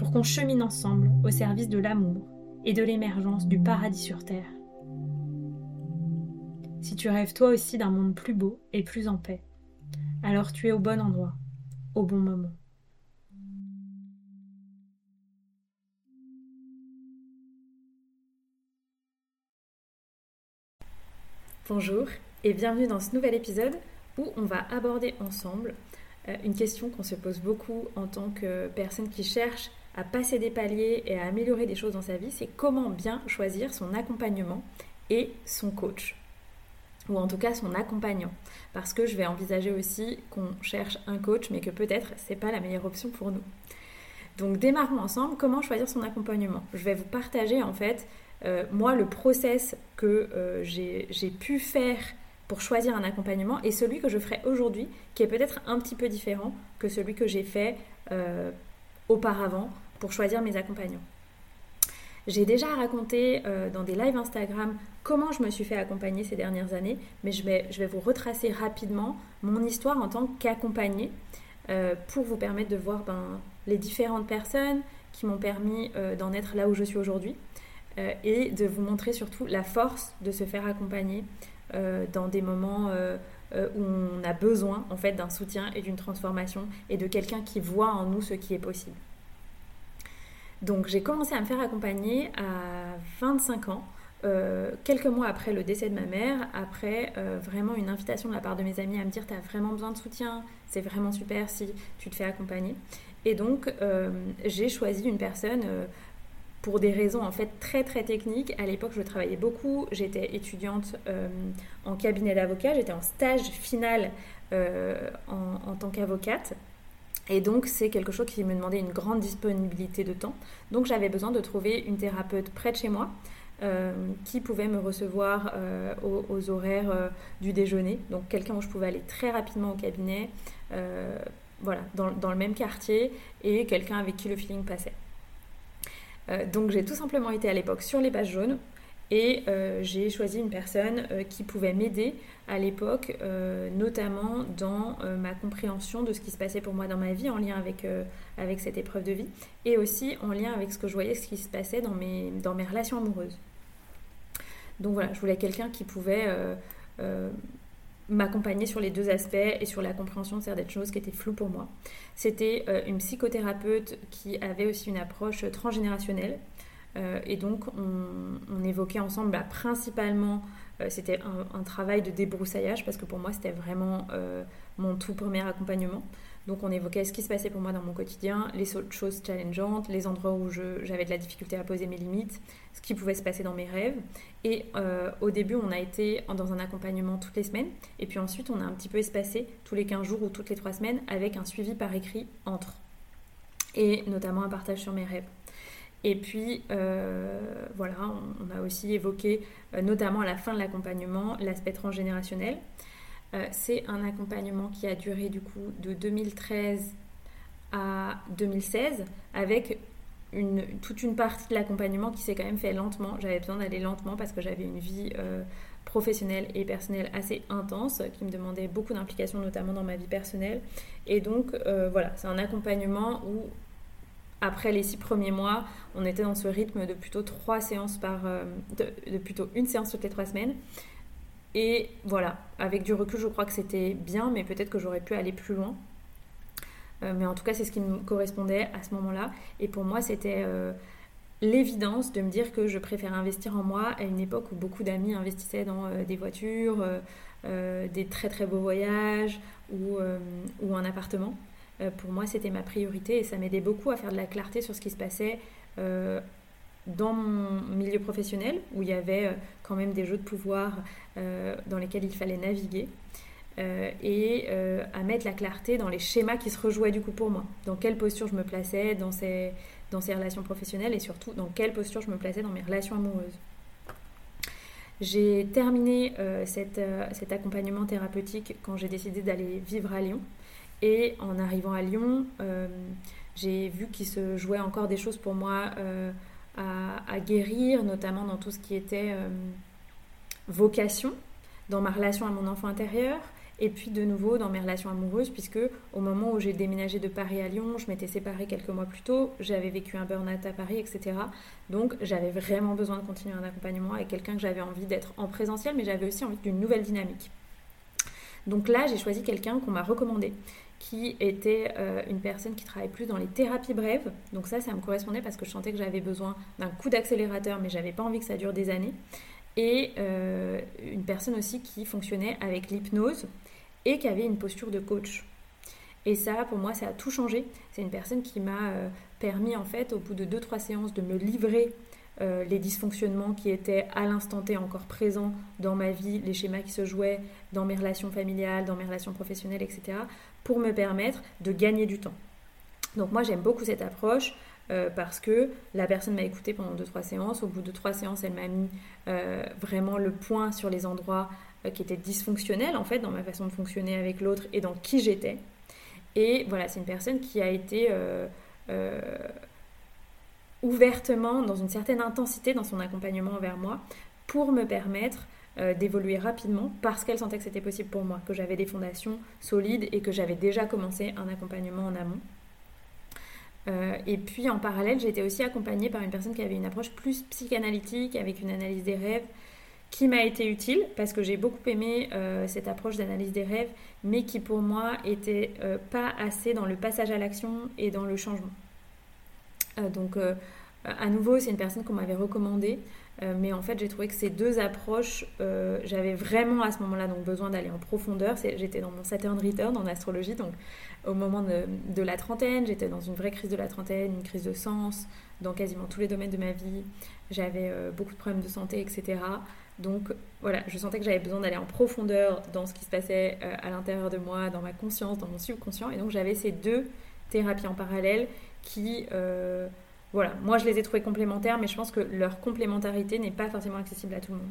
pour qu'on chemine ensemble au service de l'amour et de l'émergence du paradis sur Terre. Si tu rêves toi aussi d'un monde plus beau et plus en paix, alors tu es au bon endroit, au bon moment. Bonjour et bienvenue dans ce nouvel épisode où on va aborder ensemble euh, une question qu'on se pose beaucoup en tant que personne qui cherche à passer des paliers et à améliorer des choses dans sa vie, c'est comment bien choisir son accompagnement et son coach ou en tout cas son accompagnant parce que je vais envisager aussi qu'on cherche un coach mais que peut-être c'est pas la meilleure option pour nous. Donc démarrons ensemble comment choisir son accompagnement? Je vais vous partager en fait euh, moi, le process que euh, j'ai pu faire pour choisir un accompagnement et celui que je ferai aujourd'hui, qui est peut-être un petit peu différent que celui que j'ai fait euh, auparavant pour choisir mes accompagnants. J'ai déjà raconté dans des lives Instagram comment je me suis fait accompagner ces dernières années, mais je vais, vous retracer rapidement mon histoire en tant qu'accompagnée pour vous permettre de voir ben, les différentes personnes qui m'ont permis d'en être là où je suis aujourd'hui. Euh, et de vous montrer surtout la force de se faire accompagner euh, dans des moments euh, où on a besoin en fait d'un soutien et d'une transformation et de quelqu'un qui voit en nous ce qui est possible. Donc j'ai commencé à me faire accompagner à 25 ans. quelques mois après le décès de ma mère, après vraiment une invitation de la part de mes amis à me dire tu as vraiment besoin de soutien, c'est vraiment super si tu te fais accompagner. Et donc j'ai choisi une personne pour des raisons en fait très très techniques. À l'époque, je travaillais beaucoup. J'étais étudiante euh, en cabinet d'avocat. J'étais en stage final euh, en, tant qu'avocate. Et donc, c'est quelque chose qui me demandait une grande disponibilité de temps. Donc, j'avais besoin de trouver une thérapeute près de chez moi euh, qui pouvait me recevoir aux, horaires du déjeuner. Donc, quelqu'un où je pouvais aller très rapidement au cabinet, voilà, dans, dans le même quartier, et quelqu'un avec qui le feeling passait. Euh, donc j'ai tout simplement été à l'époque sur les pages jaunes et euh, j'ai choisi une personne euh, qui pouvait m'aider à l'époque, notamment dans ma compréhension de ce qui se passait pour moi dans ma vie en lien avec, avec cette épreuve de vie et aussi en lien avec ce que je voyais, ce qui se passait dans mes, dans mes relations amoureuses. Donc voilà, je voulais quelqu'un qui pouvait m'accompagner sur les deux aspects et sur la compréhension de certaines choses qui étaient floues pour moi. C'était euh, une psychothérapeute qui avait aussi une approche transgénérationnelle. Euh, et donc, on, évoquait ensemble bah, principalement, euh, c'était un, travail de débroussaillage parce que pour moi, c'était vraiment mon tout premier accompagnement. Donc on évoquait ce qui se passait pour moi dans mon quotidien, les choses challengeantes, les endroits où j'avais de la difficulté à poser mes limites, ce qui pouvait se passer dans mes rêves. Et euh, au début, on a été dans un accompagnement toutes les semaines. Et puis ensuite, on a un petit peu espacé tous les 15 jours ou toutes les 3 semaines avec un suivi par écrit entre. Et notamment un partage sur mes rêves. Et puis, euh, voilà, on, a aussi évoqué, euh, notamment à la fin de l'accompagnement, l'aspect transgénérationnel. Euh, c'est un accompagnement qui a duré du coup de 2013 à 2016 avec une, toute une partie de l'accompagnement qui s'est quand même fait lentement. J'avais besoin d'aller lentement parce que j'avais une vie euh, professionnelle et personnelle assez intense qui me demandait beaucoup d'implication notamment dans ma vie personnelle. Et donc euh, voilà, c'est un accompagnement où après les six premiers mois, on était dans ce rythme de plutôt trois séances par, de, plutôt une séance toutes les trois semaines. Et voilà, avec du recul, je crois que c'était bien, mais peut-être que j'aurais pu aller plus loin. mais en tout cas, c'est ce qui me correspondait à ce moment-là. Et pour moi, c'était l'évidence de me dire que je préfère investir en moi à une époque où beaucoup d'amis investissaient dans des voitures, des très très beaux voyages ou, ou un appartement. pour moi, c'était ma priorité et ça m'aidait beaucoup à faire de la clarté sur ce qui se passait dans mon milieu professionnel, où il y avait euh, quand même des jeux de pouvoir euh, dans lesquels il fallait naviguer, euh, et à mettre la clarté dans les schémas qui se rejouaient du coup pour moi. Dans quelle posture je me plaçais dans ces, dans ces relations professionnelles, et surtout dans quelle posture je me plaçais dans mes relations amoureuses. J'ai terminé cette, cet accompagnement thérapeutique quand j'ai décidé d'aller vivre à Lyon. Et en arrivant à Lyon, j'ai vu qu'il se jouait encore des choses pour moi à, guérir, notamment dans tout ce qui était euh, vocation, dans ma relation à mon enfant intérieur, et puis de nouveau dans mes relations amoureuses, puisque au moment où j'ai déménagé de Paris à Lyon, je m'étais séparée quelques mois plus tôt, j'avais vécu un burn-out à Paris, etc. Donc j'avais vraiment besoin de continuer un accompagnement avec quelqu'un que j'avais envie d'être en présentiel, mais j'avais aussi envie d'une nouvelle dynamique. Donc là, j'ai choisi quelqu'un qu'on m'a recommandé, qui était euh, une personne qui travaille plus dans les thérapies brèves. Donc ça, ça me correspondait parce que je sentais que j'avais besoin d'un coup d'accélérateur, mais j'avais pas envie que ça dure des années. Et euh, une personne aussi qui fonctionnait avec l'hypnose et qui avait une posture de coach. Et ça, pour moi, ça a tout changé. C'est une personne qui m'a euh, permis, en fait, au bout de 2-3 séances, de me livrer euh, les dysfonctionnements qui étaient à l'instant T encore présents dans ma vie, les schémas qui se jouaient dans mes relations familiales, dans mes relations professionnelles, etc., pour me permettre de gagner du temps. Donc moi j'aime beaucoup cette approche euh, parce que la personne m'a écouté pendant 2-3 séances. Au bout de 3 séances, elle m'a mis euh, vraiment le point sur les endroits qui étaient dysfonctionnels en fait dans ma façon de fonctionner avec l'autre et dans qui j'étais. Et voilà, c'est une personne qui a été ouvertement, dans une certaine intensité dans son accompagnement envers moi, pour me permettre euh, d'évoluer rapidement parce qu'elle sentait que c'était possible pour moi, que j'avais des fondations solides et que j'avais déjà commencé un accompagnement en amont. Euh, et puis en parallèle, j'ai été aussi accompagnée par une personne qui avait une approche plus psychanalytique, avec une analyse des rêves, qui m'a été utile parce que j'ai beaucoup aimé euh, cette approche d'analyse des rêves, mais qui pour moi était pas assez dans le passage à l'action et dans le changement. Euh, donc, euh, à nouveau, c'est une personne qu'on m'avait recommandée. Euh, mais en fait, j'ai trouvé que ces deux approches, j'avais vraiment à ce moment-là donc besoin d'aller en profondeur. J'étais dans mon Saturn Return en astrologie, donc au moment de, la trentaine, j'étais dans une vraie crise de la trentaine, une crise de sens dans quasiment tous les domaines de ma vie. J'avais beaucoup de problèmes de santé, etc. Donc voilà, je sentais que j'avais besoin d'aller en profondeur dans ce qui se passait à l'intérieur de moi, dans ma conscience, dans mon subconscient. Et donc j'avais ces deux thérapies en parallèle qui, euh, voilà, moi je les ai trouvées complémentaires, mais je pense que leur complémentarité n'est pas forcément accessible à tout le monde.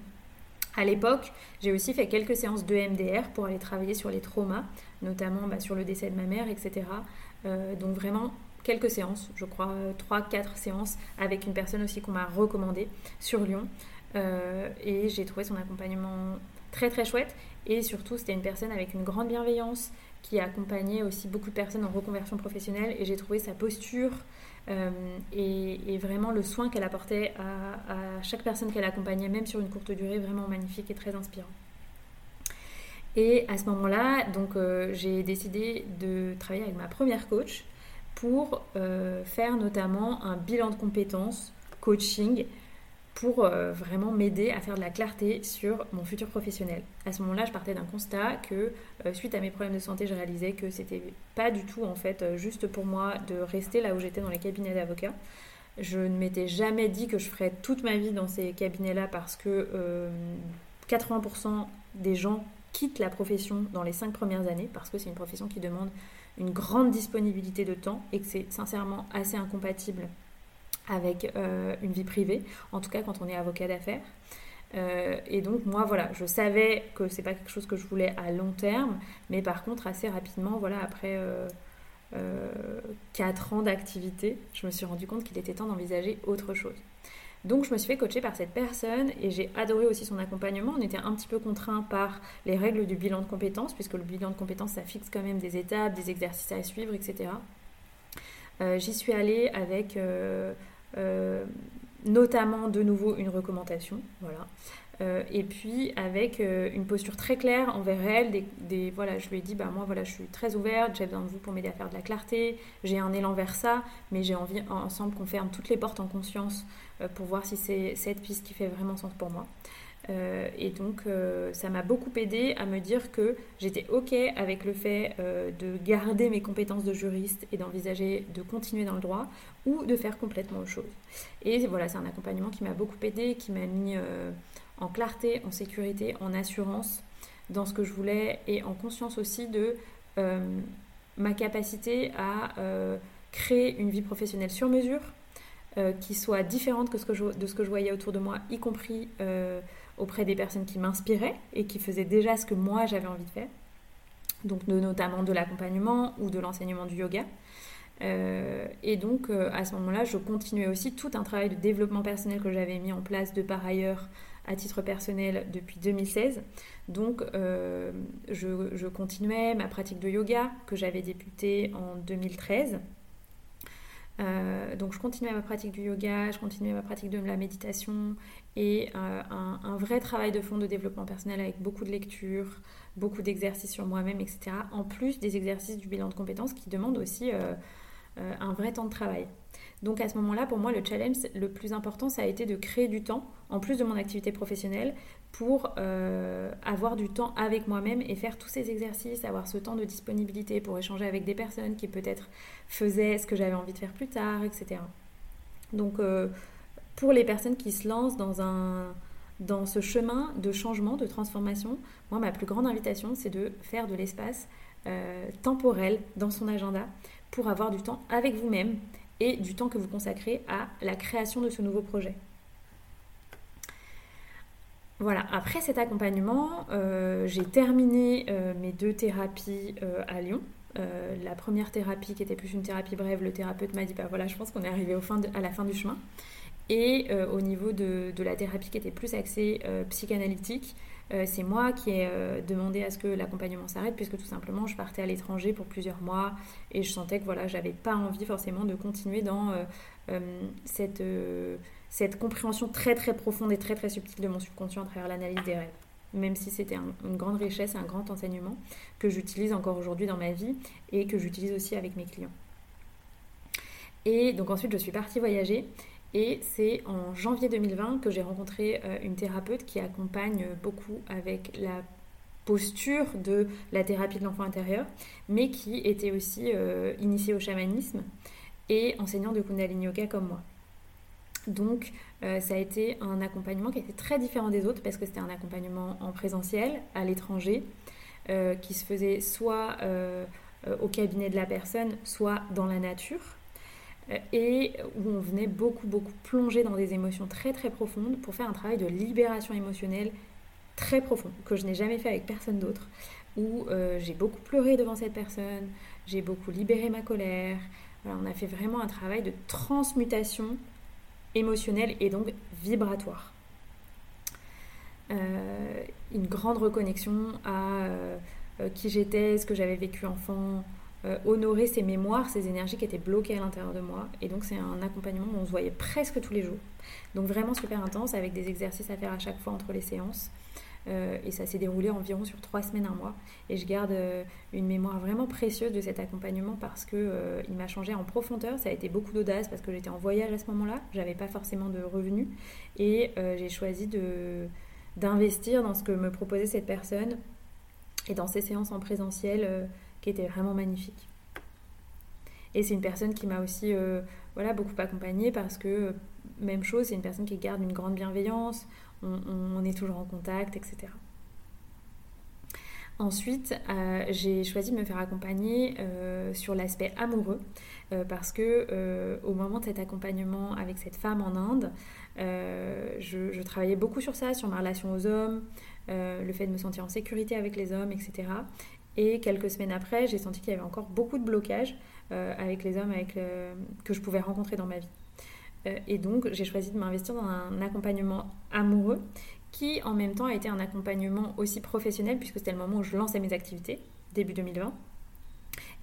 À l'époque, j'ai aussi fait quelques séances de MDR pour aller travailler sur les traumas, notamment bah, sur le décès de ma mère, etc. Euh, donc vraiment quelques séances, je crois 3-4 séances, avec une personne aussi qu'on m'a recommandée sur Lyon. Euh, et j'ai trouvé son accompagnement très très chouette. Et surtout, c'était une personne avec une grande bienveillance, qui a accompagné aussi beaucoup de personnes en reconversion professionnelle et j'ai trouvé sa posture euh, et, vraiment le soin qu'elle apportait à, chaque personne qu'elle accompagnait, même sur une courte durée, vraiment magnifique et très inspirant. Et à ce moment-là, donc euh, j'ai décidé de travailler avec ma première coach pour euh, faire notamment un bilan de compétences, coaching pour euh, vraiment m'aider à faire de la clarté sur mon futur professionnel. À ce moment-là, je partais d'un constat que euh, suite à mes problèmes de santé, je réalisais que c'était pas du tout en fait euh, juste pour moi de rester là où j'étais dans les cabinets d'avocats. Je ne m'étais jamais dit que je ferais toute ma vie dans ces cabinets-là parce que 80% des gens quittent la profession dans les 5 premières années parce que c'est une profession qui demande une grande disponibilité de temps et que c'est sincèrement assez incompatible avec euh, une vie privée, en tout cas quand on est avocat d'affaires. Euh, et donc moi voilà, je savais que c'est pas quelque chose que je voulais à long terme, mais par contre assez rapidement, voilà, après euh, 4 ans d'activité, je me suis rendu compte qu'il était temps d'envisager autre chose. Donc je me suis fait coacher par cette personne et j'ai adoré aussi son accompagnement. On était un petit peu contraint par les règles du bilan de compétences, puisque le bilan de compétences, ça fixe quand même des étapes, des exercices à suivre, etc. Euh, j'y suis allée avec euh, notamment de nouveau une recommandation, voilà, Euh, et puis avec euh, une posture très claire envers elle, voilà, je lui ai dit, bah moi voilà, je suis très ouverte, j'ai besoin de vous pour m'aider à faire de la clarté, j'ai un élan vers ça, mais j'ai envie ensemble qu'on ferme toutes les portes en conscience euh, pour voir si c'est cette piste qui fait vraiment sens pour moi. Et donc ça m'a beaucoup aidé à me dire que j'étais ok avec le fait de garder mes compétences de juriste et d'envisager de continuer dans le droit ou de faire complètement autre chose. Et voilà, c'est un accompagnement qui m'a beaucoup aidé, qui m'a mis en clarté, en sécurité, en assurance dans ce que je voulais et en conscience aussi de euh, ma capacité à euh, créer une vie professionnelle sur mesure euh, qui soit différente de ce que je voyais autour de moi, y compris auprès des personnes qui m'inspiraient et qui faisaient déjà ce que moi j'avais envie de faire. Donc notamment de l'accompagnement ou de l'enseignement du yoga. et donc à ce moment-là, je continuais aussi tout un travail de développement personnel que j'avais mis en place de par ailleurs à titre personnel depuis 2016. Donc, euh, je, continuais ma pratique de yoga que j'avais débutée en 2013. Euh, donc, je continuais ma pratique du yoga, je continuais ma pratique de la méditation et euh, un, vrai travail de fond de développement personnel avec beaucoup de lectures, beaucoup d'exercices sur moi-même, etc. En plus des exercices du bilan de compétences qui demandent aussi un vrai temps de travail. Donc à ce moment-là, pour moi, le challenge le plus important, ça a été de créer du temps, en plus de mon activité professionnelle, pour euh, avoir du temps avec moi-même et faire tous ces exercices, avoir ce temps de disponibilité pour échanger avec des personnes qui peut-être faisaient ce que j'avais envie de faire plus tard, etc. Donc euh, pour les personnes qui se lancent dans un dans ce chemin de changement, de transformation, moi, ma plus grande invitation, c'est de faire de l'espace euh, temporel dans son agenda pour avoir du temps avec vous-même et du temps que vous consacrez à la création de ce nouveau projet. Voilà, après cet accompagnement, euh, j'ai terminé euh, mes deux thérapies euh, à Lyon. la première thérapie qui était plus une thérapie brève, le thérapeute m'a dit bah voilà, je pense qu'on est arrivé au fin à la fin du chemin. Et au niveau de, de, la thérapie qui était plus axée psychanalytique, euh, c'est moi qui ai euh, demandé à ce que l'accompagnement s'arrête puisque tout simplement je partais à l'étranger pour plusieurs mois et je sentais que voilà j'avais pas envie forcément de continuer dans euh, cette, compréhension très très profonde et très très subtile de mon subconscient à travers l'analyse des rêves même si c'était une grande richesse, un grand enseignement que j'utilise encore aujourd'hui dans ma vie et que j'utilise aussi avec mes clients. Et donc ensuite je suis partie voyager et c'est en janvier 2020 que j'ai rencontré euh, une thérapeute qui accompagne beaucoup avec la posture de la thérapie de l'enfant intérieur, mais qui était aussi euh, initiée au chamanisme et enseignant de Kundalini Yoga comme moi. Donc euh, ça a été un accompagnement qui a été très différent des autres parce que c'était un accompagnement en présentiel, à l'étranger, qui se faisait soit au cabinet de la personne, soit dans la nature. Euh, et où on venait beaucoup, beaucoup plonger dans des émotions très, très profondes pour faire un travail de libération émotionnelle très profond, que je n'ai jamais fait avec personne d'autre, où euh, j'ai beaucoup pleuré devant cette personne, j'ai beaucoup libéré ma colère. on a fait vraiment un travail de transmutation émotionnelle et donc vibratoire. Euh, une grande reconnexion à qui j'étais, ce que j'avais vécu enfant, euh, honorer ces mémoires, ces énergies qui étaient bloquées à l'intérieur de moi. Et donc c'est un accompagnement où on se voyait presque tous les jours. Donc vraiment super intense avec des exercices à faire à chaque fois entre les séances. Euh, et ça s'est déroulé environ sur trois semaines, un mois. Et je garde euh, une mémoire vraiment précieuse de cet accompagnement parce que m'a changé en profondeur. Ça a été beaucoup d'audace parce que j'étais en voyage à ce moment-là. J'avais pas forcément de revenus et j'ai choisi d'investir dans ce que me proposait cette personne et dans ces séances en présentiel qui était vraiment magnifique. Et c'est une personne qui m'a aussi euh, voilà, beaucoup accompagnée parce que, euh, même chose, c'est une personne qui garde une grande bienveillance, on, est toujours en contact, etc. Ensuite, euh, j'ai choisi de me faire accompagner sur l'aspect amoureux parce que au moment de cet accompagnement avec cette femme en Inde, je, je, travaillais beaucoup sur ça, sur ma relation aux hommes, le fait de me sentir en sécurité avec les hommes, etc. Et quelques semaines après, j'ai senti qu'il y avait encore beaucoup de blocages euh, avec les hommes avec que je pouvais rencontrer dans ma vie. Euh, et donc, j'ai choisi de m'investir dans un accompagnement amoureux qui, en même temps, a été un accompagnement aussi professionnel puisque c'était le moment où je lançais mes activités, début 2020.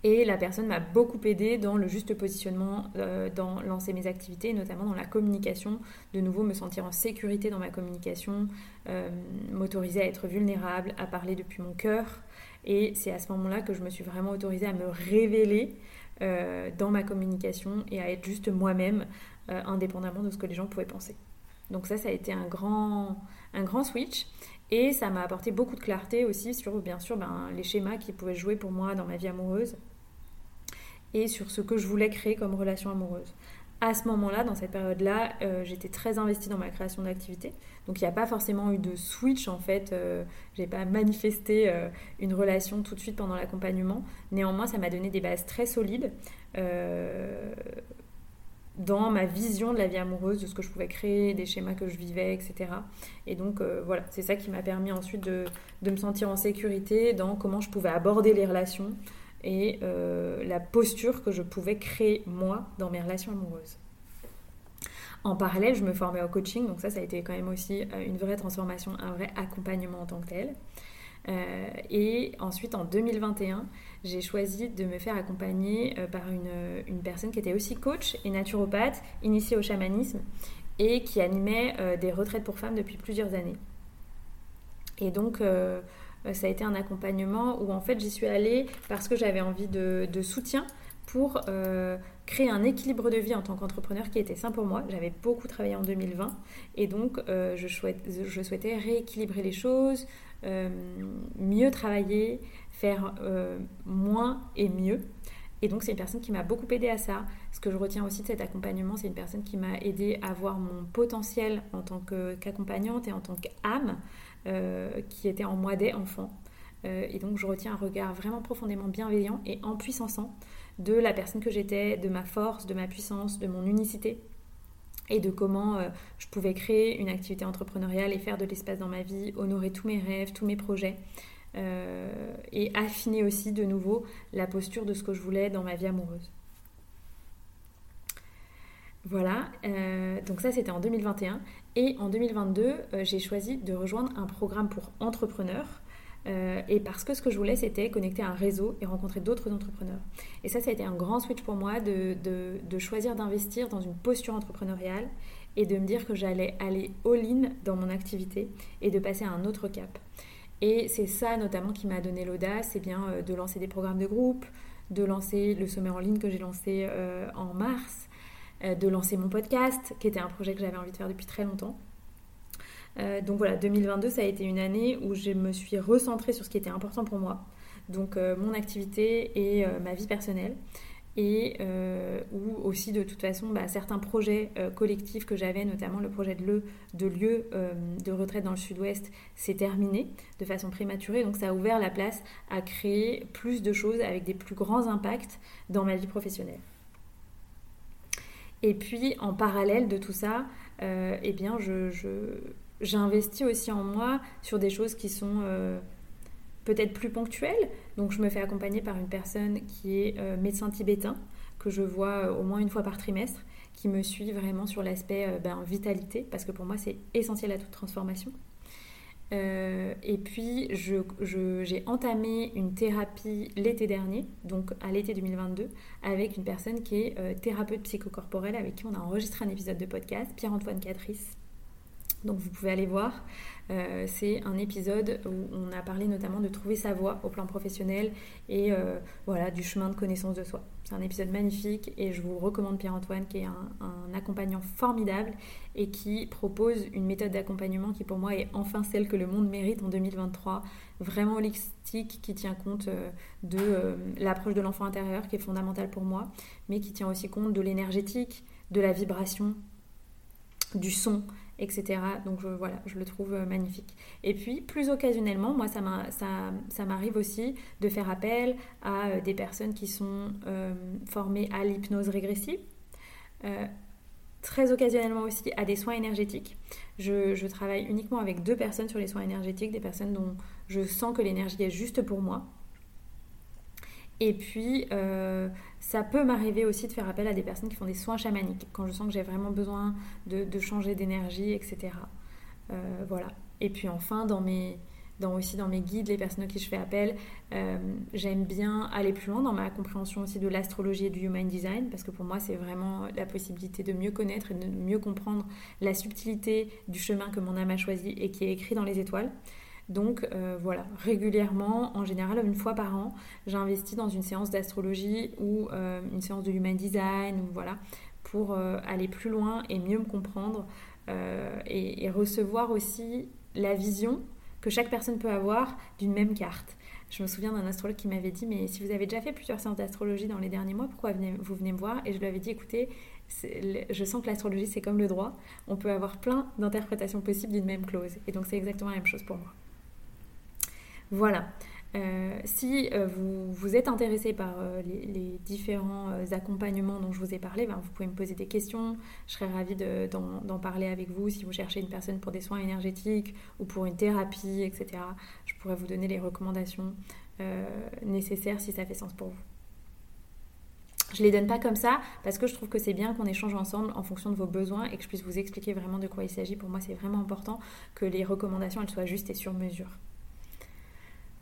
Et la personne m'a beaucoup aidé dans le juste positionnement, euh, dans lancer mes activités, notamment dans la communication. De nouveau, me sentir en sécurité dans ma communication, euh, m'autoriser à être vulnérable, à parler depuis mon cœur. Et c'est à ce moment-là que je me suis vraiment autorisée à me révéler euh, dans ma communication et à être juste moi-même, indépendamment de ce que les gens pouvaient penser. Donc ça, ça a été un grand, un grand switch. Et ça m'a apporté beaucoup de clarté aussi sur, bien sûr, ben, les schémas qui pouvaient jouer pour moi dans ma vie amoureuse et sur ce que je voulais créer comme relation amoureuse. À ce moment-là, dans cette période-là, euh, j'étais très investie dans ma création d'activité. Donc il n'y a pas forcément eu de switch en fait. Euh, je n'ai pas manifesté euh, une relation tout de suite pendant l'accompagnement. Néanmoins, ça m'a donné des bases très solides dans ma vision de la vie amoureuse, de ce que je pouvais créer, des schémas que je vivais, etc. Et donc voilà, c'est ça qui m'a permis ensuite de, de, me sentir en sécurité dans comment je pouvais aborder les relations, et euh, la posture que je pouvais créer moi dans mes relations amoureuses. En parallèle, je me formais au coaching, donc ça, ça a été quand même aussi euh, une vraie transformation, un vrai accompagnement en tant que tel. Euh, et ensuite, en 2021, j'ai choisi de me faire accompagner par une, personne qui était aussi coach et naturopathe, initiée au chamanisme, et qui animait des retraites pour femmes depuis plusieurs années. Et donc, ça a été un accompagnement où en fait j'y suis allée parce que j'avais envie de, soutien pour euh, créer un équilibre de vie en tant qu'entrepreneur qui était sain pour moi. J'avais beaucoup travaillé en 2020 et donc euh, je, souhaitais rééquilibrer les choses, mieux travailler, faire moins et mieux. Et donc c'est une personne qui m'a beaucoup aidé à ça. Ce que je retiens aussi de cet accompagnement, c'est une personne qui m'a aidé à voir mon potentiel en tant qu'accompagnante et en tant qu'âme. Euh, qui était en moi dès enfant. Euh, et donc je retiens un regard vraiment profondément bienveillant et en puissançant de la personne que j'étais, de ma force, de ma puissance, de mon unicité et de comment euh, je pouvais créer une activité entrepreneuriale et faire de l'espace dans ma vie, honorer tous mes rêves, tous mes projets. et affiner aussi de nouveau la posture de ce que je voulais dans ma vie amoureuse. Voilà, donc ça c'était en 2021. Et en 2022, euh, j'ai choisi de rejoindre un programme pour entrepreneurs. Euh, et parce que ce que je voulais, c'était connecter un réseau et rencontrer d'autres entrepreneurs. Et ça, ça a été un grand switch pour moi de, choisir d'investir dans une posture entrepreneuriale et de me dire que j'allais aller all-in dans mon activité et de passer à un autre cap. Et c'est ça notamment qui m'a donné l'audace, c'est bien euh, de lancer des programmes de groupe, de lancer le sommet en ligne que j'ai lancé en mars, euh, de lancer mon podcast, qui était un projet que j'avais envie de faire depuis très longtemps. Euh, donc voilà, 2022, ça a été une année où je me suis recentrée sur ce qui était important pour moi, donc euh, mon activité et ma vie personnelle, et où aussi de toute façon bah, certains projets collectifs que j'avais, notamment le projet de, de lieu de retraite dans le sud-ouest, s'est terminé de façon prématurée, donc ça a ouvert la place à créer plus de choses avec des plus grands impacts dans ma vie professionnelle. Et puis en parallèle de tout ça, euh, eh bien, je, j'investis aussi en moi sur des choses qui sont euh, peut-être plus ponctuelles. Donc je me fais accompagner par une personne qui est euh, médecin tibétain, que je vois au moins une fois par trimestre, qui me suit vraiment sur l'aspect ben, vitalité, parce que pour moi c'est essentiel à toute transformation. Euh, et puis, j'ai entamé une thérapie l'été dernier, donc à l'été 2022, avec une personne qui est euh, thérapeute psychocorporelle, avec qui on a enregistré un épisode de podcast, Pierre-Antoine Catrice. Donc vous pouvez aller voir. Euh, c'est un épisode où on a parlé notamment de trouver sa voie au plan professionnel et euh, voilà du chemin de connaissance de soi. C'est un épisode magnifique et je vous recommande Pierre-Antoine qui est un, accompagnant formidable et qui propose une méthode d'accompagnement qui pour moi est enfin celle que le monde mérite en 2023, vraiment holistique, qui tient compte euh, de l'approche de l'enfant intérieur qui est fondamentale pour moi, mais qui tient aussi compte de l'énergétique, de la vibration, du son, etc. Donc je, voilà, je le trouve euh, magnifique. Et puis, plus occasionnellement, moi, ça, m'arrive aussi de faire appel à euh, des personnes qui sont euh, formées à l'hypnose régressive. très occasionnellement aussi à des soins énergétiques. Je, je, travaille uniquement avec deux personnes sur les soins énergétiques, des personnes dont je sens que l'énergie est juste pour moi. Et puis, euh, ça peut m'arriver aussi de faire appel à des personnes qui font des soins chamaniques, quand je sens que j'ai vraiment besoin de, changer d'énergie, etc. Euh, voilà. Et puis enfin, dans mes, aussi dans mes guides, les personnes qui je fais appel, euh, j'aime bien aller plus loin dans ma compréhension aussi de l'astrologie et du human design, parce que pour moi, c'est vraiment la possibilité de mieux connaître et de mieux comprendre la subtilité du chemin que mon âme a choisi et qui est écrit dans les étoiles. Donc euh, voilà, régulièrement, en général une fois par an, j'investis dans une séance d'astrologie ou euh, une séance de human design, voilà, pour aller plus loin et mieux me comprendre et, recevoir aussi la vision que chaque personne peut avoir d'une même carte. Je me souviens d'un astrologue qui m'avait dit, mais si vous avez déjà fait plusieurs séances d'astrologie dans les derniers mois, pourquoi vous venez me voir? Et je lui avais dit, écoutez, je sens que l'astrologie, c'est comme le droit. On peut avoir plein d'interprétations possibles d'une même clause. Et donc, c'est exactement la même chose pour moi. Voilà. Euh, si euh, vous, vous, êtes intéressé par euh, les, différents accompagnements dont je vous ai parlé, ben, vous pouvez me poser des questions. Je serais ravie d'en parler avec vous si vous cherchez une personne pour des soins énergétiques ou pour une thérapie, etc. Je pourrais vous donner les recommandations nécessaires si ça fait sens pour vous. Je les donne pas comme ça parce que je trouve que c'est bien qu'on échange ensemble en fonction de vos besoins et que je puisse vous expliquer vraiment de quoi il s'agit. Pour moi, c'est vraiment important que les recommandations soient justes et sur mesure.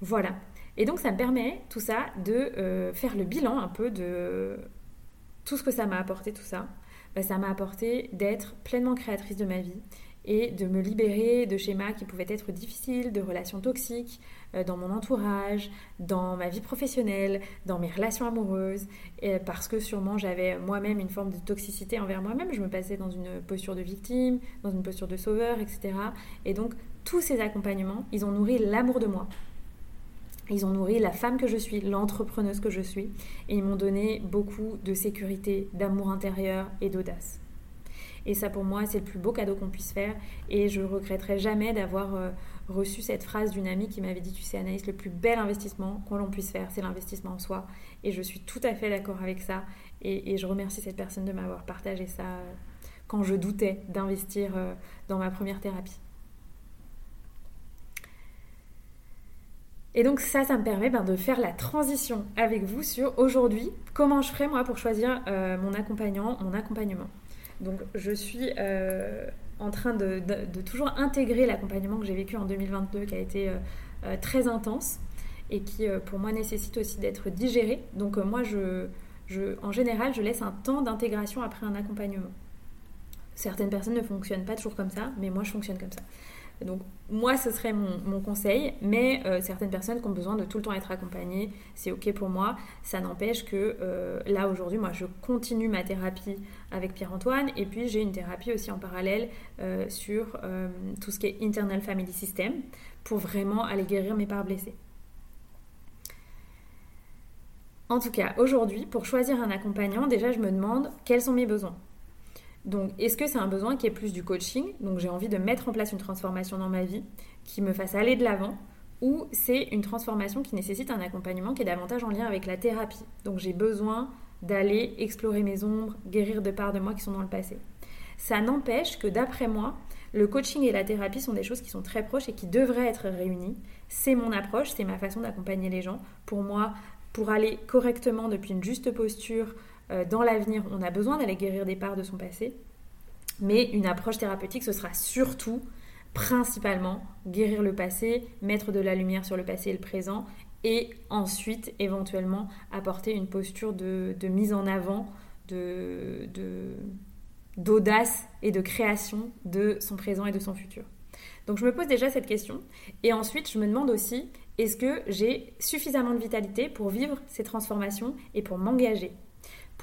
Voilà. Et donc ça me permet tout ça de euh, faire le bilan un peu de tout ce que ça m'a apporté, tout ça. Bah, ça m'a apporté d'être pleinement créatrice de ma vie et de me libérer de schémas qui pouvaient être difficiles, de relations toxiques euh, dans mon entourage, dans ma vie professionnelle, dans mes relations amoureuses, parce que sûrement j'avais moi-même une forme de toxicité envers moi-même, je me passais dans une posture de victime, dans une posture de sauveur, etc. Et donc tous ces accompagnements, ils ont nourri l'amour de moi, ils ont nourri la femme que je suis, l'entrepreneuse que je suis, et ils m'ont donné beaucoup de sécurité, d'amour intérieur et d'audace. Et ça, pour moi, c'est le plus beau cadeau qu'on puisse faire. Et je regretterai jamais d'avoir euh, reçu cette phrase d'une amie qui m'avait dit Tu sais, Anaïs, le plus bel investissement qu'on l'on puisse faire, c'est l'investissement en soi. Et je suis tout à fait d'accord avec ça. Et, je remercie cette personne de m'avoir partagé ça euh, quand je doutais d'investir euh, dans ma première thérapie. Et donc ça, ça me permet ben, de faire la transition avec vous sur aujourd'hui, comment je ferai moi pour choisir euh, mon accompagnant, mon accompagnement. Donc je suis euh, en train de, toujours intégrer l'accompagnement que j'ai vécu en 2022 qui a été euh, très intense et qui pour moi nécessite aussi d'être digéré. Donc moi, en général, je laisse un temps d'intégration après un accompagnement. Certaines personnes ne fonctionnent pas toujours comme ça, mais moi je fonctionne comme ça. Donc moi, ce serait mon, conseil, mais euh, certaines personnes qui ont besoin de tout le temps être accompagnées, c'est ok pour moi. Ça n'empêche que euh, là aujourd'hui, moi, je continue ma thérapie avec Pierre-Antoine, et puis j'ai une thérapie aussi en parallèle euh, sur tout ce qui est internal family system pour vraiment aller guérir mes parts blessées. En tout cas, aujourd'hui, pour choisir un accompagnant, déjà, je me demande quels sont mes besoins. Donc, est-ce que c'est un besoin qui est plus du coaching? Donc, j'ai envie de mettre en place une transformation dans ma vie qui me fasse aller de l'avant ou c'est une transformation qui nécessite un accompagnement qui est davantage en lien avec la thérapie. Donc, j'ai besoin d'aller explorer mes ombres, guérir de parts de moi qui sont dans le passé. Ça n'empêche que d'après moi, le coaching et la thérapie sont des choses qui sont très proches et qui devraient être réunies. C'est mon approche, c'est ma façon d'accompagner les gens. Pour moi, pour aller correctement depuis une juste posture, dans l'avenir, on a besoin d'aller guérir des parts de son passé. Mais une approche thérapeutique, ce sera surtout, principalement, guérir le passé, mettre de la lumière sur le passé et le présent, et ensuite, éventuellement, apporter une posture de, mise en avant, de, d'audace et de création de son présent et de son futur. Donc je me pose déjà cette question. Et ensuite, je me demande aussi, est-ce que j'ai suffisamment de vitalité pour vivre ces transformations et pour m'engager?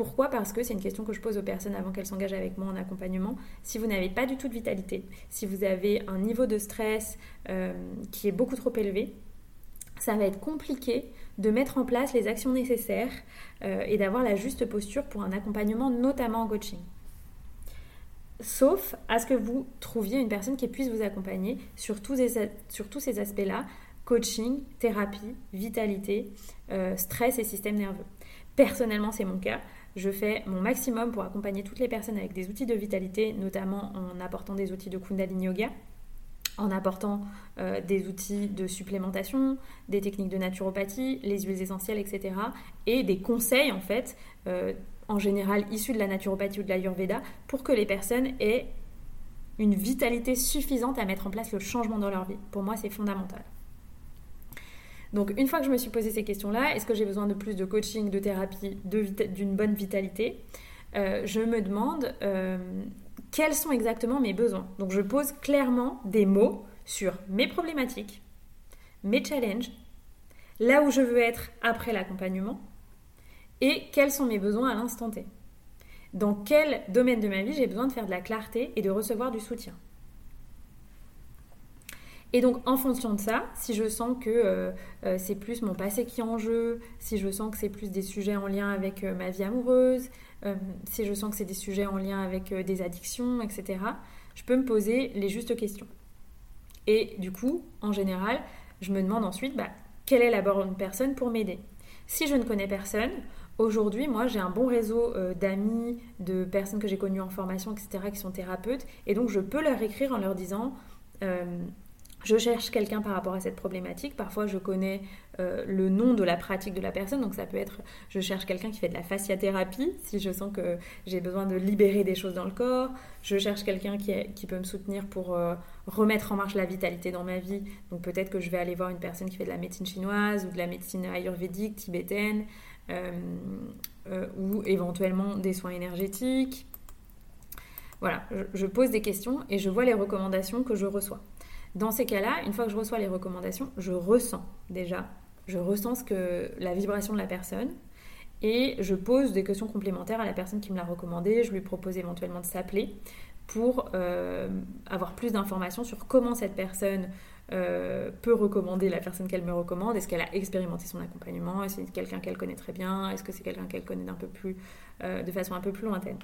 Pourquoi? Parce que c'est une question que je pose aux personnes avant qu'elles s'engagent avec moi en accompagnement. Si vous n'avez pas du tout de vitalité, si vous avez un niveau de stress euh, qui est beaucoup trop élevé, ça va être compliqué de mettre en place les actions nécessaires euh, et d'avoir la juste posture pour un accompagnement, notamment en coaching. Sauf à ce que vous trouviez une personne qui puisse vous accompagner sur tous ces, aspects-là, coaching, thérapie, vitalité, euh, stress et système nerveux. Personnellement, c'est mon cas je fais mon maximum pour accompagner toutes les personnes avec des outils de vitalité, notamment en apportant des outils de Kundalini Yoga, en apportant euh, des outils de supplémentation, des techniques de naturopathie, les huiles essentielles, etc. Et des conseils, en fait, euh, en général issus de la naturopathie ou de l'ayurveda, pour que les personnes aient une vitalité suffisante à mettre en place le changement dans leur vie. Pour moi, c'est fondamental. Donc une fois que je me suis posé ces questions-là, est-ce que j'ai besoin de plus de coaching, de thérapie, d'une bonne vitalité euh, Je me demande euh, quels sont exactement mes besoins. Donc je pose clairement des mots sur mes problématiques, mes challenges, là où je veux être après l'accompagnement et quels sont mes besoins à l'instant T. Dans quel domaine de ma vie j'ai besoin de faire de la clarté et de recevoir du soutien. Et donc, en fonction de ça, si je sens que euh, euh, c'est plus mon passé qui est en jeu, si je sens que c'est plus des sujets en lien avec euh, ma vie amoureuse, si je sens que c'est des sujets en lien avec des addictions, etc., je peux me poser les justes questions. Et du coup, en général, je me demande ensuite, bah, quelle est la bonne personne pour m'aider? Si je ne connais personne, aujourd'hui, moi, j'ai un bon réseau d'amis, de personnes que j'ai connues en formation, etc., qui sont thérapeutes, et donc je peux leur écrire en leur disant je cherche quelqu'un par rapport à cette problématique. Parfois, je connais euh, le nom de la pratique de la personne. Donc, ça peut être, je cherche quelqu'un qui fait de la fasciathérapie, si je sens que j'ai besoin de libérer des choses dans le corps. Je cherche quelqu'un qui, peut me soutenir pour euh, remettre en marche la vitalité dans ma vie. Donc, peut-être que je vais aller voir une personne qui fait de la médecine chinoise ou de la médecine ayurvédique, tibétaine, euh, ou éventuellement des soins énergétiques. Voilà, je pose des questions et je vois les recommandations que je reçois. Dans ces cas-là, une fois que je reçois les recommandations, je ressens déjà, je ressens ce que la vibration de la personne et je pose des questions complémentaires à la personne qui me l'a recommandé. Je lui propose éventuellement de s'appeler pour euh, avoir plus d'informations sur comment cette personne euh, peut recommander la personne qu'elle me recommande. Est-ce qu'elle a expérimenté son accompagnement? Est-ce que c'est quelqu'un qu'elle connaît très bien? Est-ce que c'est quelqu'un qu'elle connaît peu plus, euh, de façon un peu plus lointaine?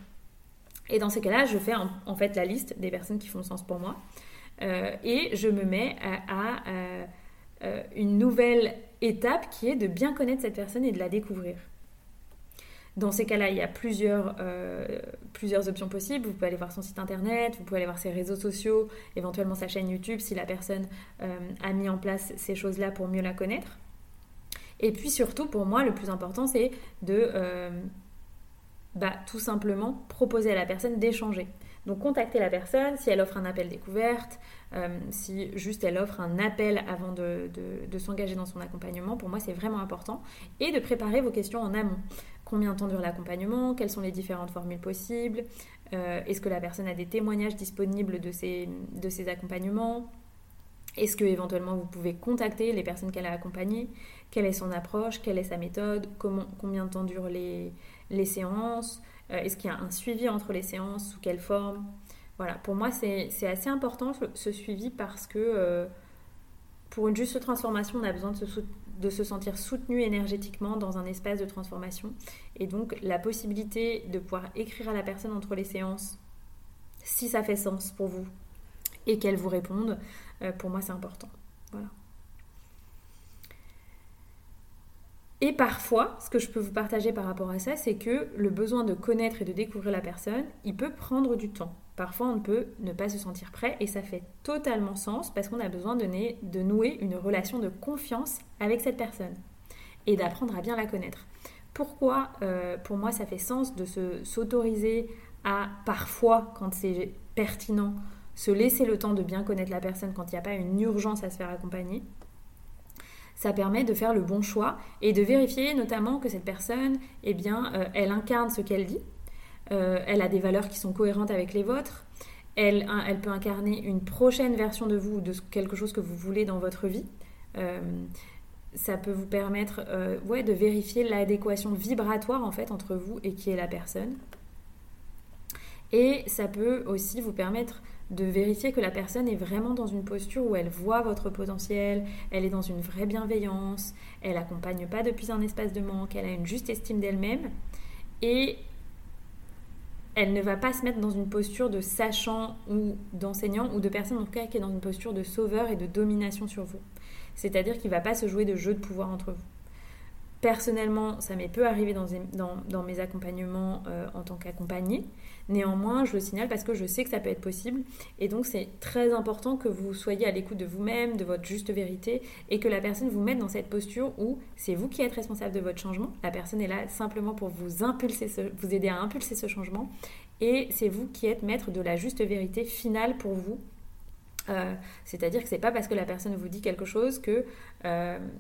Et dans ces cas-là, je fais en fait la liste des personnes qui font sens pour moi. Euh, et je me mets à, euh, une nouvelle étape qui est de bien connaître cette personne et de la découvrir. Dans ces cas-là, il y a plusieurs, euh, plusieurs options possibles. Vous pouvez aller voir son site internet, vous pouvez aller voir ses réseaux sociaux, éventuellement sa chaîne YouTube si la personne a mis en place ces choses-là pour mieux la connaître. Et puis surtout, pour moi, le plus important, c'est de bah, tout simplement proposer à la personne d'échanger. Donc contacter la personne si elle offre un appel découverte, euh, si juste elle offre un appel avant de, s'engager dans son accompagnement, pour moi c'est vraiment important. Et de préparer vos questions en amont. Combien de temps dure l'accompagnement? Quelles sont les différentes formules possibles? Euh, Est-ce que la personne a des témoignages disponibles de ces, de ces accompagnements? Est-ce que éventuellement vous pouvez contacter les personnes qu'elle a accompagnées? Quelle est son approche? Quelle est sa méthode? Combien de temps durent les, les séances euh, est-ce qu'il y a un suivi entre les séances Sous quelle forme? Voilà, pour moi, c'est assez important ce suivi parce que euh, pour une juste transformation, on a besoin de se, sentir soutenu énergétiquement dans un espace de transformation. Et donc, la possibilité de pouvoir écrire à la personne entre les séances, si ça fait sens pour vous, et qu'elle vous réponde, euh, pour moi, c'est important. Voilà. Et parfois, ce que je peux vous partager par rapport à ça, c'est que le besoin de connaître et de découvrir la personne, il peut prendre du temps. Parfois, on peut ne pas se sentir prêt et ça fait totalement sens parce qu'on a besoin de, nouer une relation de confiance avec cette personne et d'apprendre à bien la connaître. Pourquoi, euh, pour moi, ça fait sens de s'autoriser à parfois, quand c'est pertinent, se laisser le temps de bien connaître la personne quand il n'y a pas une urgence à se faire accompagner? Ça permet de faire le bon choix et de vérifier notamment que cette personne, eh bien, euh, elle incarne ce qu'elle dit, euh, elle a des valeurs qui sont cohérentes avec les vôtres, elle, elle, peut incarner une prochaine version de vous, de quelque chose que vous voulez dans votre vie. Euh, ça peut vous permettre ouais, de vérifier l'adéquation vibratoire en fait entre vous et qui est la personne. Et ça peut aussi vous permettre de vérifier que la personne est vraiment dans une posture où elle voit votre potentiel, elle est dans une vraie bienveillance, elle accompagne pas depuis un espace de manque, elle a une juste estime d'elle-même et elle ne va pas se mettre dans une posture de sachant ou d'enseignant ou de personne en tout cas qui est dans une posture de sauveur et de domination sur vous. C'est-à-dire qu'il ne va pas se jouer de jeu de pouvoir entre vous. Personnellement, ça m'est peu arrivé dans, mes accompagnements euh, en tant qu'accompagnée. Néanmoins, je le signale parce que je sais que ça peut être possible. Et donc, c'est très important que vous soyez à l'écoute de vous-même, de votre juste vérité, et que la personne vous mette dans cette posture où c'est vous qui êtes responsable de votre changement. La personne est là simplement pour vous, impulser vous aider à impulser ce changement. Et c'est vous qui êtes maître de la juste vérité finale pour vous C'est-à-dire que c'est pas parce que la personne vous dit quelque chose que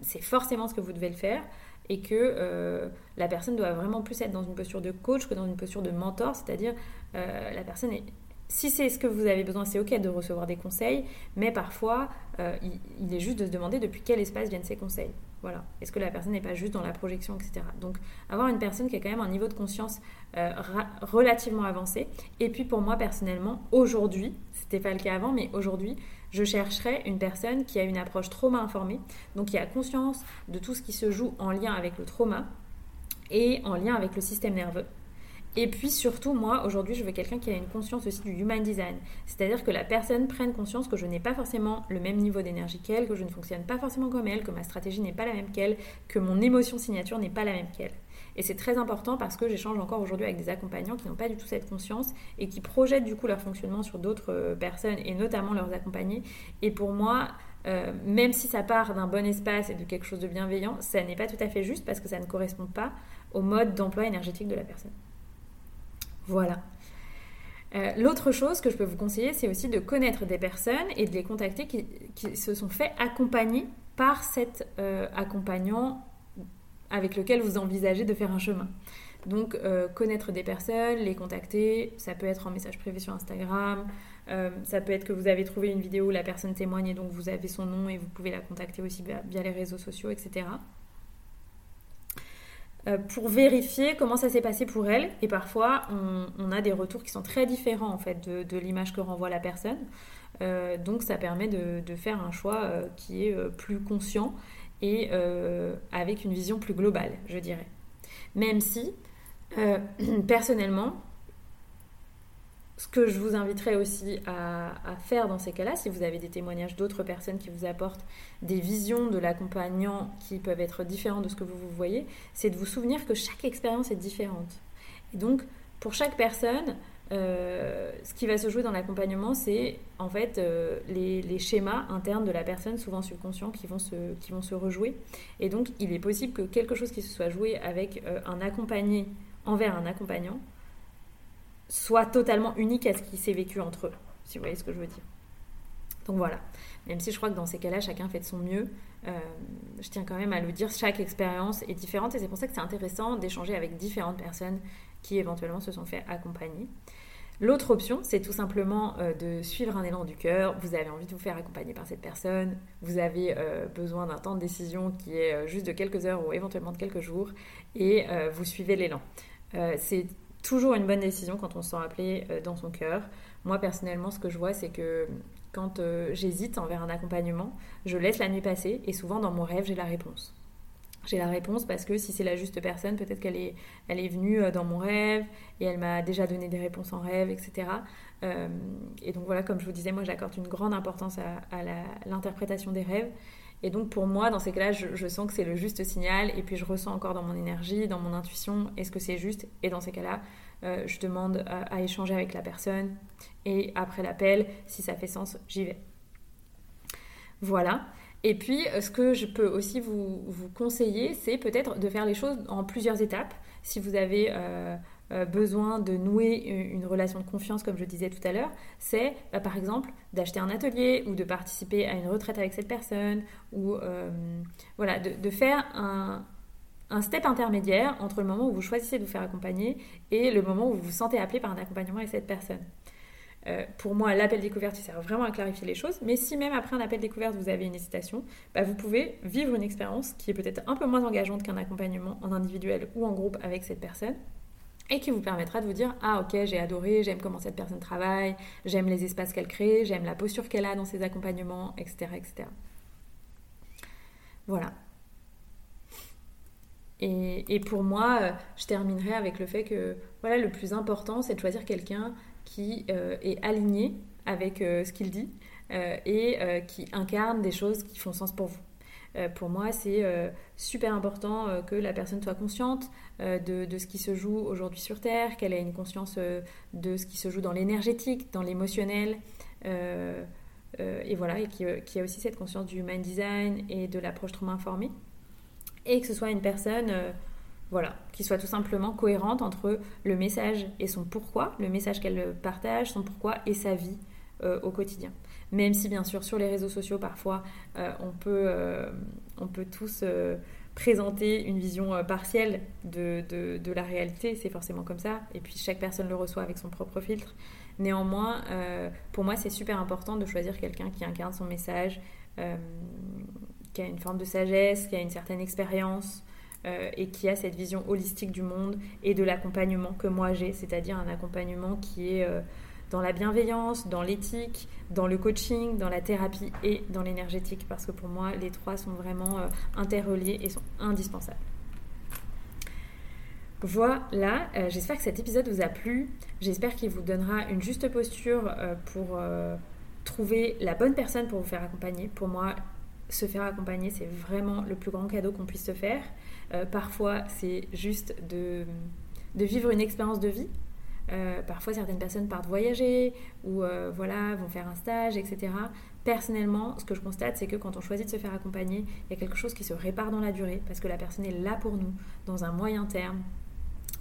c'est forcément ce que vous devez le faire et que la personne doit vraiment plus être dans une posture de coach que dans une posture de mentor, c'est-à-dire la personne est si c'est ce que vous avez besoin, c'est ok de recevoir des conseils, mais parfois, euh, il, est juste de se demander depuis quel espace viennent ces conseils. Voilà. Est-ce que la personne n'est pas juste dans la projection, etc. Donc, avoir une personne qui a quand même un niveau de conscience euh, relativement avancé. Et puis, pour moi, personnellement, aujourd'hui, c'était pas le cas avant, mais aujourd'hui, je chercherais une personne qui a une approche trauma informée, donc qui a conscience de tout ce qui se joue en lien avec le trauma et en lien avec le système nerveux. Et puis surtout, moi, aujourd'hui, je veux quelqu'un qui a une conscience aussi du human design. C'est-à-dire que la personne prenne conscience que je n'ai pas forcément le même niveau d'énergie qu'elle, que je ne fonctionne pas forcément comme elle, que ma stratégie n'est pas la même qu'elle, que mon émotion signature n'est pas la même qu'elle. Et c'est très important parce que j'échange encore aujourd'hui avec des accompagnants qui n'ont pas du tout cette conscience et qui projettent du coup leur fonctionnement sur d'autres euh, personnes et notamment leurs accompagnés. Et pour moi, euh, même si ça part d'un bon espace et de quelque chose de bienveillant, ça n'est pas tout à fait juste parce que ça ne correspond pas au mode d'emploi énergétique de la personne. Voilà. Euh, l'autre chose que je peux vous conseiller, c'est aussi de connaître des personnes et de les contacter qui, se sont fait accompagner par cet accompagnant avec lequel vous envisagez de faire un chemin. Donc, euh, connaître des personnes, les contacter, ça peut être en message privé sur Instagram, ça peut être que vous avez trouvé une vidéo où la personne témoigne et donc vous avez son nom et vous pouvez la contacter aussi via les réseaux sociaux, etc. Euh, pour vérifier comment ça s'est passé pour elle. Et parfois, on, a des retours qui sont très différents en fait de, l'image que renvoie la personne. Euh, donc, ça permet de, faire un choix euh, qui est plus conscient et avec une vision plus globale, je dirais. Même si, personnellement, ce que je vous inviterais aussi à, faire dans ces cas-là, si vous avez des témoignages d'autres personnes qui vous apportent des visions de l'accompagnant qui peuvent être différentes de ce que vous, vous voyez, c'est de vous souvenir que chaque expérience est différente. Et donc, pour chaque personne, euh, ce qui va se jouer dans l'accompagnement, c'est en fait euh, les, schémas internes de la personne, souvent subconscients, qui vont, se, qui vont se rejouer. Et donc, il est possible que quelque chose qui se soit joué avec euh, un accompagné envers un accompagnant soit totalement unique à ce qui s'est vécu entre eux, si vous voyez ce que je veux dire. Donc voilà, même si je crois que dans ces cas-là, chacun fait de son mieux, je tiens quand même à le dire, chaque expérience est différente et c'est pour ça que c'est intéressant d'échanger avec différentes personnes qui éventuellement se sont fait accompagner. L'autre option, c'est tout simplement euh, de suivre un élan du cœur. Vous avez envie de vous faire accompagner par cette personne. Vous avez euh, besoin d'un temps de décision qui est juste de quelques heures ou éventuellement de quelques jours. Et vous suivez l'élan. c'est toujours une bonne décision quand on se sent appelé euh, dans son cœur. Moi, personnellement, ce que je vois, c'est que quand euh, j'hésite envers un accompagnement, je laisse la nuit passer et souvent dans mon rêve, j'ai la réponse. J'ai la réponse parce que si c'est la juste personne, peut-être qu'elle est, elle est venue euh, dans mon rêve et elle m'a déjà donné des réponses en rêve, etc. et donc voilà, comme je vous disais, moi j'accorde une grande importance à, l'interprétation des rêves. Et donc pour moi, dans ces cas-là, je, sens que c'est le juste signal et puis je ressens encore dans mon énergie, dans mon intuition, est-ce que c'est juste? Et dans ces cas-là, euh, je demande à, échanger avec la personne et après l'appel, si ça fait sens, j'y vais. Voilà. Et puis, euh, ce que je peux aussi vous, conseiller, c'est peut-être de faire les choses en plusieurs étapes. Si vous avez euh, euh, besoin de nouer une relation de confiance, comme je disais tout à l'heure, c'est bah, par exemple d'acheter un atelier ou de participer à une retraite avec cette personne ou voilà, de, faire un, step intermédiaire entre le moment où vous choisissez de vous faire accompagner et le moment où vous vous sentez appelé par un accompagnement avec cette personne. Euh, pour moi, l'appel découverte, il sert vraiment à clarifier les choses. Mais si même après un appel découverte, vous avez une hésitation, bah, vous pouvez vivre une expérience qui est peut-être un peu moins engageante qu'un accompagnement en individuel ou en groupe avec cette personne et qui vous permettra de vous dire ah ok j'ai adoré, j'aime comment cette personne travaille, j'aime les espaces qu'elle crée, j'aime la posture qu'elle a dans ses accompagnements, etc. etc. Voilà. Et, pour moi, euh, je terminerai avec le fait que voilà, le plus important, c'est de choisir quelqu'un qui euh, est aligné avec euh, ce qu'il dit et qui incarne des choses qui font sens pour vous. Euh, pour moi, c'est euh, super important euh, que la personne soit consciente de, ce qui se joue aujourd'hui sur Terre, qu'elle ait une conscience de ce qui se joue dans l'énergétique, dans l'émotionnel. et voilà, et qui, qui, a aussi cette conscience du mind design et de l'approche trauma informée. Et que ce soit une personne voilà, qui soit tout simplement cohérente entre le message et son pourquoi, le message qu'elle partage, son pourquoi et sa vie au quotidien. Même si bien sûr sur les réseaux sociaux parfois on, peut, on peut tous présenter une vision partielle de, de la réalité, c'est forcément comme ça, et puis chaque personne le reçoit avec son propre filtre. Néanmoins, pour moi c'est super important de choisir quelqu'un qui incarne son message, qui a une forme de sagesse, qui a une certaine expérience euh, et qui a cette vision holistique du monde et de l'accompagnement que moi j'ai, c'est-à-dire un accompagnement qui est euh, dans la bienveillance, dans l'éthique, dans le coaching, dans la thérapie et dans l'énergétique, parce que pour moi, les trois sont vraiment euh, interreliés et sont indispensables. Voilà, j'espère que cet épisode vous a plu. J'espère qu'il vous donnera une juste posture pour trouver la bonne personne pour vous faire accompagner. Pour moi, se faire accompagner, c'est vraiment le plus grand cadeau qu'on puisse se faire. Euh, parfois, c'est juste de, vivre une expérience de vie. Euh, parfois, certaines personnes partent voyager ou euh, voilà, vont faire un stage, etc. Personnellement, ce que je constate, c'est que quand on choisit de se faire accompagner, il y a quelque chose qui se répare dans la durée parce que la personne est là pour nous, dans un moyen terme.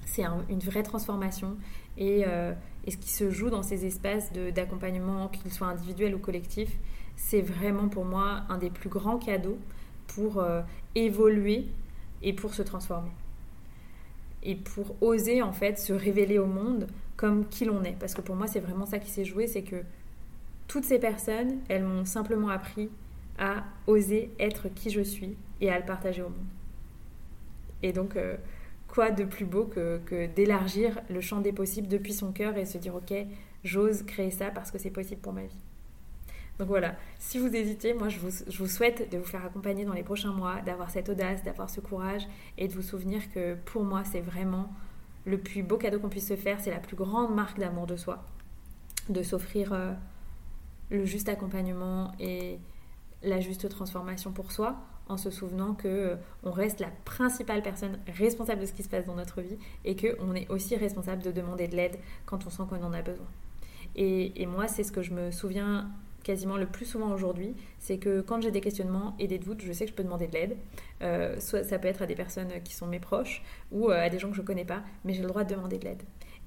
C'est une vraie transformation et, et, ce qui se joue dans ces espaces d'accompagnement, qu'ils soient individuels ou collectifs, c'est vraiment pour moi un des plus grands cadeaux pour évoluer et pour se transformer. Et pour oser en fait se révéler au monde comme qui l'on est. Parce que pour moi, c'est vraiment ça qui s'est joué, c'est que toutes ces personnes, elles m'ont simplement appris à oser être qui je suis et à le partager au monde. Et donc, euh, quoi de plus beau que, que d'élargir le champ des possibles depuis son cœur et se dire, ok, j'ose créer ça parce que c'est possible pour ma vie. Donc voilà, si vous hésitez, moi je vous, souhaite de vous faire accompagner dans les prochains mois, d'avoir cette audace, d'avoir ce courage et de vous souvenir que pour moi c'est vraiment le plus beau cadeau qu'on puisse se faire, c'est la plus grande marque d'amour de soi, de s'offrir euh, le juste accompagnement et la juste transformation pour soi en se souvenant que euh, on reste la principale personne responsable de ce qui se passe dans notre vie et que on est aussi responsable de demander de l'aide quand on sent qu'on en a besoin. Et, et moi, c'est ce que je me souviens quasiment le plus souvent aujourd'hui, c'est que quand j'ai des questionnements et des doutes, je sais que je peux demander de l'aide. Euh, soit ça peut être à des personnes qui sont mes proches ou euh, à des gens que je ne connais pas, mais j'ai le droit de demander de l'aide.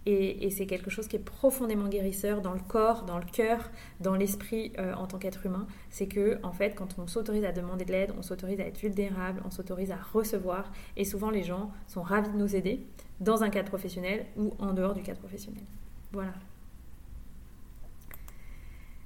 Et, c'est quelque chose qui est profondément guérisseur dans le corps, dans le cœur, dans l'esprit euh, en tant qu'être humain. C'est que, en fait, quand on s'autorise à demander de l'aide, on s'autorise à être vulnérable, on s'autorise à recevoir. Et souvent, les gens sont ravis de nous aider dans un cadre professionnel ou en dehors du cadre professionnel. Voilà.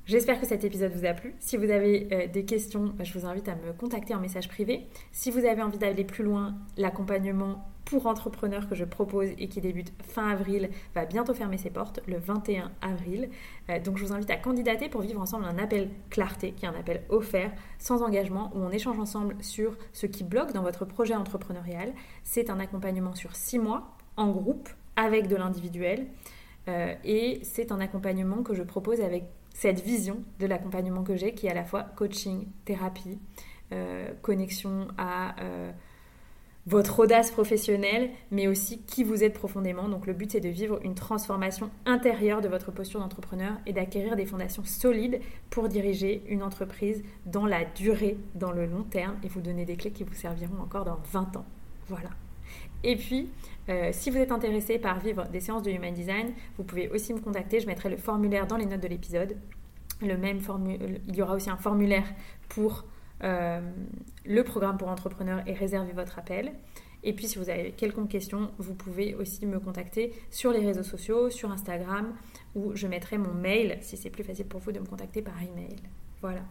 J'espère que cet épisode vous a plu. Si vous avez euh, des questions, je vous invite à me contacter en message privé. Si vous avez envie d'aller plus loin, l'accompagnement pour entrepreneurs que je propose et qui débute fin avril va bientôt fermer ses portes le 21 avril. Euh, donc je vous invite à candidater pour vivre ensemble un appel clarté, qui est un appel offert, sans engagement, où on échange ensemble sur ce qui bloque dans votre projet entrepreneurial. C'est un accompagnement sur six mois, en groupe, avec de l'individuel. Euh, et c'est un accompagnement que je propose avec cette vision de l'accompagnement que j'ai, qui est à la fois coaching, thérapie, euh, connexion à euh, votre audace professionnelle, mais aussi qui vous êtes profondément. Donc le but, c'est de vivre une transformation intérieure de votre posture d'entrepreneur et d'acquérir des fondations solides pour diriger une entreprise dans la durée, dans le long terme, et vous donner des clés qui vous serviront encore dans 20 ans. Voilà. Et puis, euh, si vous êtes intéressé par vivre des séances de Human Design, vous pouvez aussi me contacter. Je mettrai le formulaire dans les notes de l'épisode. Le même il y aura aussi un formulaire pour euh, le programme pour entrepreneurs et réserver votre appel. Et puis, si vous avez quelconque question, vous pouvez aussi me contacter sur les réseaux sociaux, sur Instagram, où je mettrai mon mail si c'est plus facile pour vous de me contacter par email. Voilà.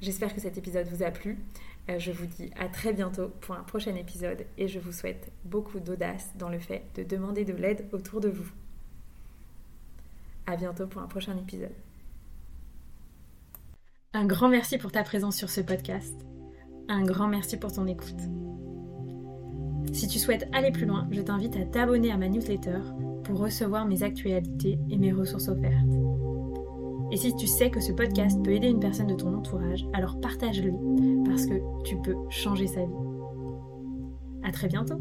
J'espère que cet épisode vous a plu. Euh, je vous dis à très bientôt pour un prochain épisode et je vous souhaite beaucoup d'audace dans le fait de demander de l'aide autour de vous. À bientôt pour un prochain épisode. Un grand merci pour ta présence sur ce podcast. Un grand merci pour ton écoute. Si tu souhaites aller plus loin, je t'invite à t'abonner à ma newsletter pour recevoir mes actualités et mes ressources offertes. Et si tu sais que ce podcast peut aider une personne de ton entourage, alors partage-le parce que tu peux changer sa vie. À très bientôt!